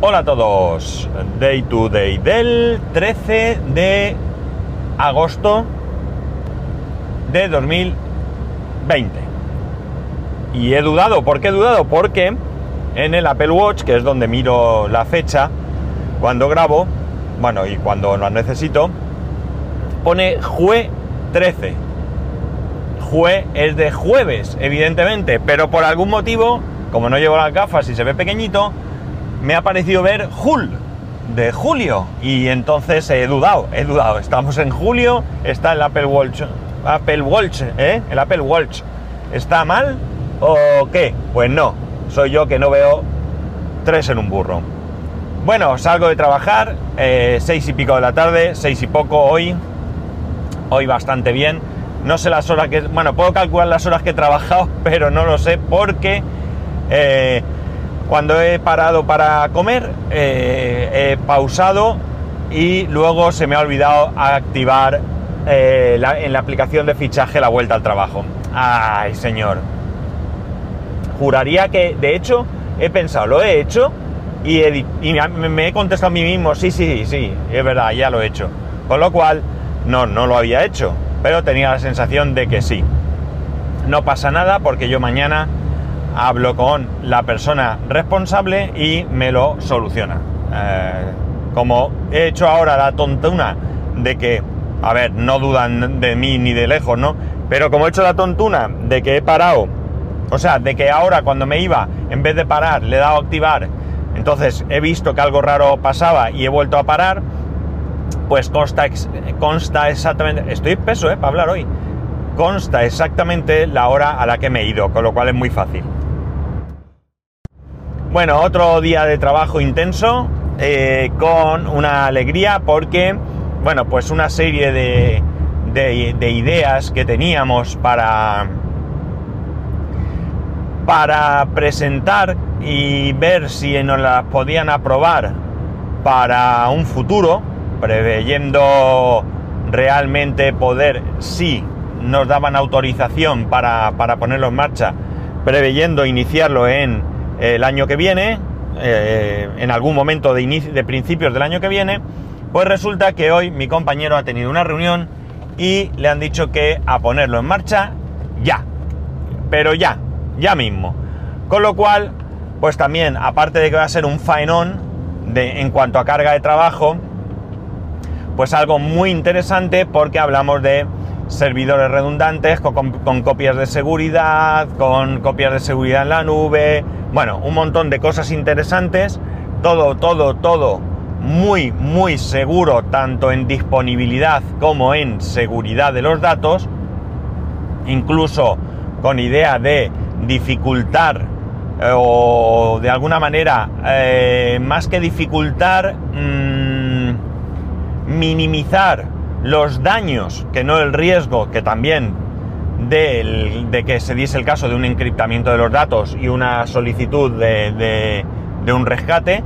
Hola a todos, Day to Day del 13 de agosto de 2020. Y he dudado, ¿por qué he dudado? Porque en el Apple Watch, que es donde miro la fecha, cuando grabo, bueno, y cuando lo necesito, pone Jue 13. Jue es de jueves, evidentemente, pero por algún motivo, como no llevo las gafas y se ve pequeñito, me ha parecido ver Jul de julio y entonces he dudado, he dudado. Estamos en julio, está el Apple Watch, Apple Watch, ¿eh? El Apple Watch. ¿Está mal o qué? Pues no, soy yo que no veo tres en un burro. Bueno, salgo de trabajar, eh, seis y pico de la tarde, seis y poco hoy, hoy bastante bien. No sé las horas que, bueno, puedo calcular las horas que he trabajado, pero no lo sé porque eh, cuando he parado para comer, eh, he pausado y luego se me ha olvidado activar eh, en la aplicación de fichaje la vuelta al trabajo. Ay, señor. Juraría que, de hecho, he pensado, lo he hecho y, me he contestado a mí mismo, sí, sí, sí, es verdad, ya lo he hecho. Con lo cual, no, no lo había hecho, pero tenía la sensación de que sí. No pasa nada porque yo mañana hablo con la persona responsable y me lo soluciona. Eh, como he hecho ahora la tontuna de que, a ver, no dudan de mí ni de lejos, ¿no? Pero como he hecho la tontuna de que he parado, o sea, de que ahora cuando me iba, en vez de parar, le he dado a activar, entonces he visto que algo raro pasaba y he vuelto a parar, pues consta, consta exactamente, estoy peso, ¿eh? Para hablar hoy. Consta exactamente la hora a la que me he ido, con lo cual es muy fácil. Bueno, otro día de trabajo intenso, eh, con una alegría porque, bueno, pues una serie de, de, ideas que teníamos para, para presentar y ver si nos las podían aprobar para un futuro, preveyendo realmente poder, si nos daban autorización para, para ponerlo en marcha, preveyendo iniciarlo en el año que viene, eh, en algún momento de, de principios del año que viene, pues resulta que hoy mi compañero ha tenido una reunión y le han dicho que a ponerlo en marcha ya, pero ya, ya mismo. Con lo cual, pues también, aparte de que va a ser un faenón en cuanto a carga de trabajo, pues algo muy interesante porque hablamos de servidores redundantes con, copias de seguridad, con copias de seguridad en la nube, bueno, un montón de cosas interesantes, todo, todo, todo muy, muy seguro, tanto en disponibilidad como en seguridad de los datos, incluso con idea de dificultar eh, o de alguna manera, eh, más que dificultar, mm, minimizar los daños, que no el riesgo, que también de, que se diese el caso de un encriptamiento de los datos y una solicitud de, un rescate,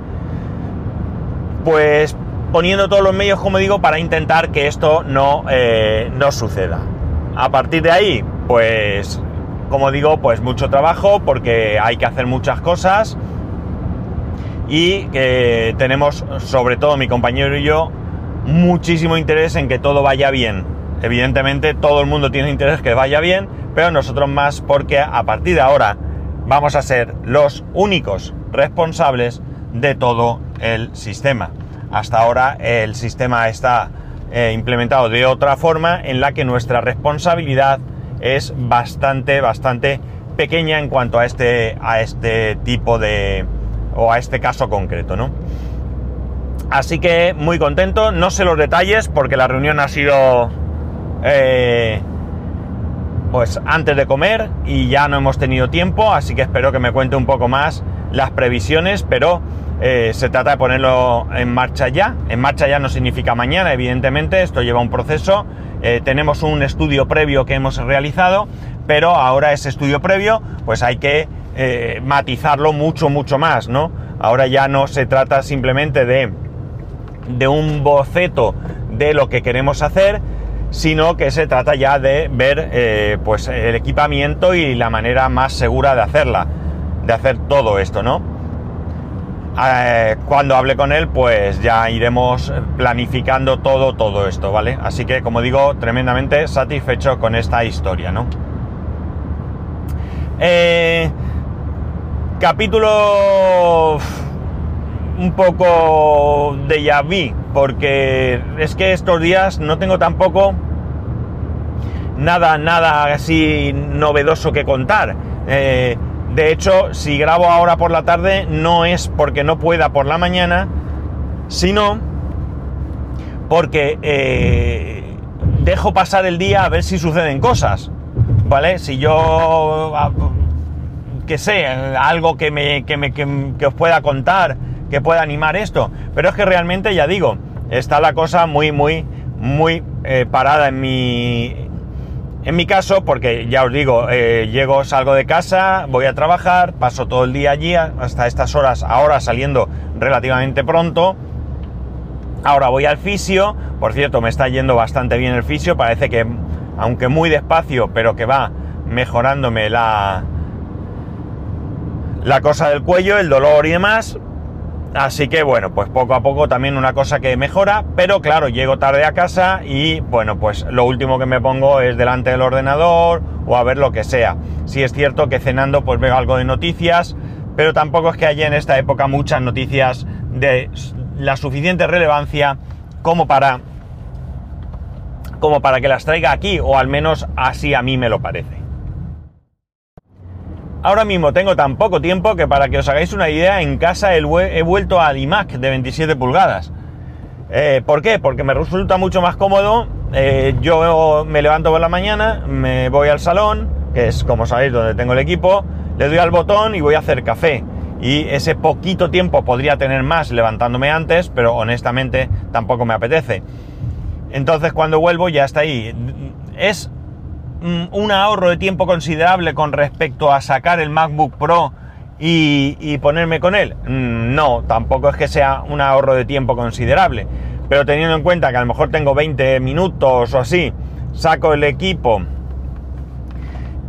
pues poniendo todos los medios, como digo, para intentar que esto no, eh, no suceda. A partir de ahí, pues, como digo, pues mucho trabajo porque hay que hacer muchas cosas y eh, tenemos, sobre todo mi compañero y yo, muchísimo interés en que todo vaya bien. Evidentemente todo el mundo tiene interés que vaya bien, pero nosotros más porque a partir de ahora vamos a ser los únicos responsables de todo el sistema. Hasta ahora el sistema está eh, implementado de otra forma en la que nuestra responsabilidad es bastante, bastante pequeña en cuanto a este, a este tipo de, o a este caso concreto, ¿no? Así que muy contento, no sé los detalles porque la reunión ha sido eh, pues antes de comer y ya no hemos tenido tiempo, así que espero que me cuente un poco más las previsiones, pero eh, se trata de ponerlo en marcha ya. En marcha ya no significa mañana, evidentemente, esto lleva un proceso. Eh, tenemos un estudio previo que hemos realizado, pero ahora ese estudio previo, pues hay que matizarlo mucho, mucho más, ¿no? Ahora ya no se trata simplemente de de un boceto de lo que queremos hacer, sino que se trata ya de ver eh, pues el equipamiento y la manera más segura de hacerla, de hacer todo esto, ¿no? eh, cuando hable con él, pues ya iremos planificando todo, todo esto, ¿vale? Así que, como digo, tremendamente satisfecho con esta historia, ¿no? Eh, capítulo un poco de ya vi, porque es que estos días no tengo tampoco nada, nada así novedoso que contar. Eh, de hecho, si grabo ahora por la tarde, no es porque no pueda por la mañana, sino porque eh, dejo pasar el día a ver si suceden cosas. ¿Vale? Si yo, ah, que sé, algo que, me, que, me, que, os pueda contar, que pueda animar esto. Pero es que realmente, ya digo, está la cosa muy, muy, muy eh, parada en mi, en mi caso, porque ya os digo, eh, llego, salgo de casa, voy a trabajar, paso todo el día allí hasta estas horas, ahora saliendo relativamente pronto. Ahora voy al fisio, por cierto, me está yendo bastante bien el fisio, parece que, aunque muy despacio, pero que va mejorándome la, la cosa del cuello, el dolor y demás. Así que bueno, pues poco a poco también una cosa que mejora, pero claro, llego tarde a casa y bueno, pues lo último que me pongo es delante del ordenador o a ver lo que sea. Si es cierto que cenando pues veo algo de noticias, pero tampoco es que haya en esta época muchas noticias de la suficiente relevancia como para como para que las traiga aquí o al menos así a mí me lo parece. Ahora mismo tengo tan poco tiempo que para que os hagáis una idea, en casa he, vuelto al iMac de 27 pulgadas. Eh, ¿Por qué? Porque me resulta mucho más cómodo. Eh, yo me levanto por la mañana, me voy al salón, que es como sabéis donde tengo el equipo, le doy al botón y voy a hacer café. Y ese poquito tiempo podría tener más levantándome antes, pero honestamente tampoco me apetece. Entonces cuando vuelvo ya está ahí. Es un ahorro de tiempo considerable con respecto a sacar el MacBook Pro y, ponerme con él? Mm, no, tampoco es que sea un ahorro de tiempo considerable. Pero teniendo en cuenta que a lo mejor tengo 20 minutos o así, saco el equipo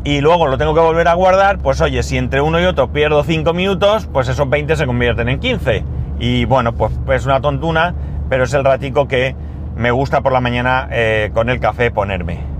y luego lo tengo que volver a guardar, pues oye, si entre uno y otro pierdo 5 minutos, pues esos 20 se convierten en 15. Y bueno, pues es una tontuna, pero es el ratico que me gusta por la mañana eh, con el café ponerme.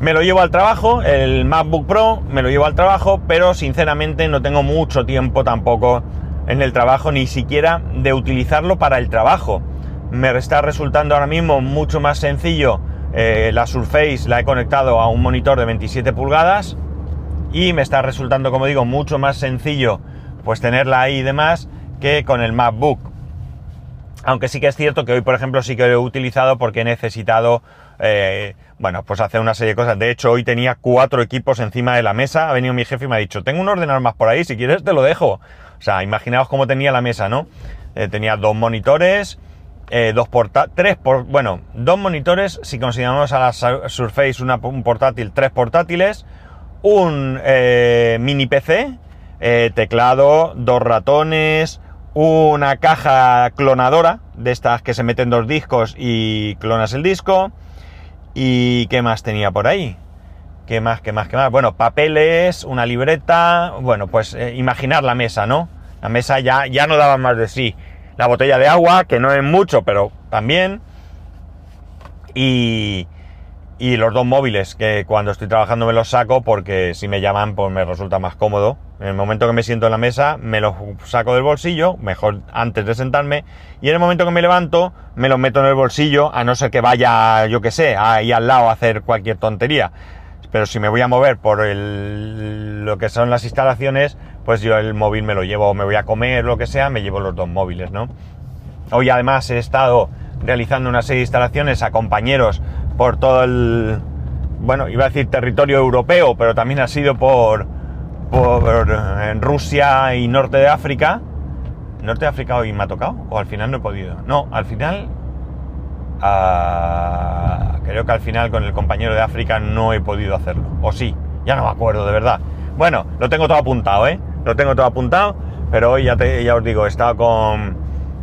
Me lo llevo al trabajo, el MacBook Pro, me lo llevo al trabajo, pero sinceramente no tengo mucho tiempo tampoco en el trabajo, ni siquiera de utilizarlo para el trabajo. Me está resultando ahora mismo mucho más sencillo. Eh, la Surface la he conectado a un monitor de 27 pulgadas y me está resultando, como digo, mucho más sencillo pues tenerla ahí y demás que con el MacBook. Aunque sí que es cierto que hoy, por ejemplo, sí que lo he utilizado porque he necesitado eh, bueno, pues hacer una serie de cosas. De hecho, hoy tenía cuatro equipos encima de la mesa. Ha venido mi jefe y me ha dicho, tengo un ordenador más por ahí, si quieres te lo dejo. O sea, imaginaos cómo tenía la mesa, ¿no? Eh, tenía dos monitores, eh, dos portátiles, tres, por, bueno, dos monitores, si consideramos a la Surface un portátil, tres portátiles, un mini PC, teclado, dos ratones, una caja clonadora, de estas que se meten dos discos y clonas el disco, ¿Y qué más tenía por ahí? ¿Qué más, qué más, qué más? Bueno, papeles, una libreta, bueno, pues eh, imaginar la mesa, ¿no? La mesa ya, ya no daba más de sí. La botella de agua, que no es mucho, pero también. Y, y los dos móviles, que cuando estoy trabajando me los saco porque si me llaman pues me resulta más cómodo. En el momento que me siento en la mesa me los saco del bolsillo, mejor antes de sentarme, y en el momento que me levanto me los meto en el bolsillo, a no ser que vaya, yo que sé, ahí al lado a hacer cualquier tontería. Pero si me voy a mover por lo que son las instalaciones, pues yo el móvil me lo llevo, me voy a comer, lo que sea, me llevo los dos móviles, ¿no? Hoy además he estado realizando una serie de instalaciones a compañeros por todo el, bueno, iba a decir territorio europeo, pero también ha sido por, por en Rusia y norte de África. ¿Norte de África hoy me ha tocado? ¿O al final no he podido? No, al final... Ah, creo que al final con el compañero de África no he podido hacerlo. O sí, ya no me acuerdo, de verdad. Bueno, lo tengo todo apuntado, ¿eh? Lo tengo todo apuntado, pero hoy ya, te, ya os digo, he estado con,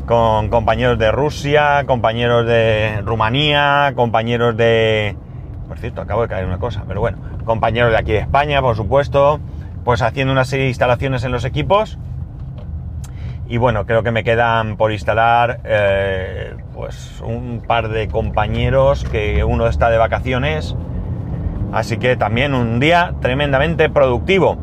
con compañeros de Rusia, compañeros de Rumanía, compañeros de... Por cierto, acabo de caer una cosa, pero bueno, compañeros de aquí de España, por supuesto, pues haciendo una serie de instalaciones en los equipos Y bueno, creo que me quedan por instalar eh, pues un par de compañeros que uno está de vacaciones. Así que también un día tremendamente productivo.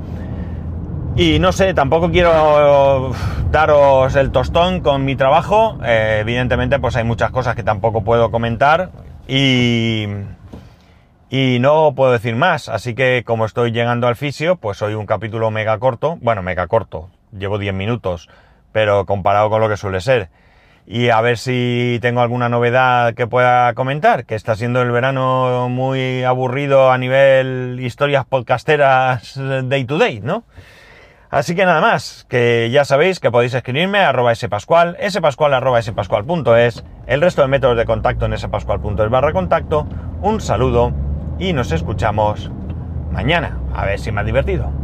Y no sé, tampoco quiero daros el tostón con mi trabajo. Eh, evidentemente, pues hay muchas cosas que tampoco puedo comentar. Y, y no puedo decir más. Así que como estoy llegando al fisio, pues hoy un capítulo mega corto. Bueno, mega corto. Llevo 10 minutos. Pero comparado con lo que suele ser. Y a ver si tengo alguna novedad que pueda comentar, que está siendo el verano muy aburrido a nivel historias podcasteras day to day, ¿no? Así que nada más, que ya sabéis que podéis escribirme a arroba spascual, spascual arroba spascual.es, el resto de métodos de contacto en spascual.es barra contacto, un saludo y nos escuchamos mañana, a ver si me ha divertido.